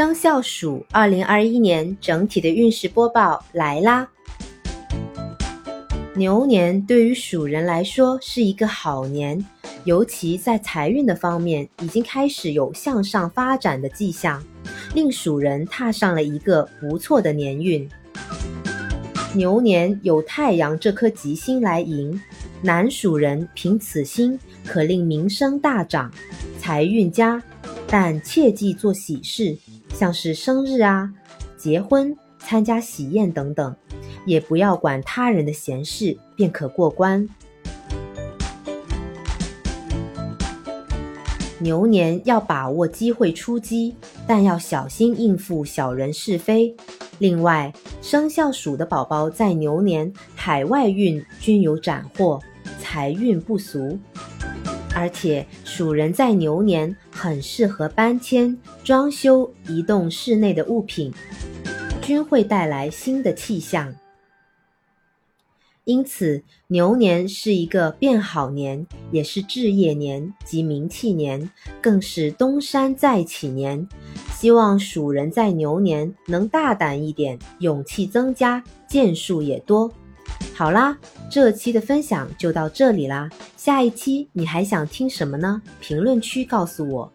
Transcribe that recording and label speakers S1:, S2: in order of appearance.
S1: 生肖鼠二零二一年整体的运势播报来啦！牛年对于鼠人来说是一个好年，尤其在财运的方面已经开始有向上发展的迹象，令鼠人踏上了一个不错的年运。牛年有太阳这颗吉星来迎，男鼠人凭此星可令名声大涨，财运佳。但切忌做喜事，像是生日啊、结婚、参加喜宴等等，也不要管他人的闲事，便可过关。牛年要把握机会出击，但要小心应付小人是非。另外，生肖鼠的宝宝在牛年海外运均有斩获，财运不俗。而且鼠人在牛年很适合搬迁、装修、移动室内的物品，均会带来新的气象。因此，牛年是一个变好年，也是置业年及名气年，更是东山再起年。希望鼠人在牛年能大胆一点，勇气增加，建树也多。好啦，这期的分享就到这里啦。下一期你还想听什么呢？评论区告诉我。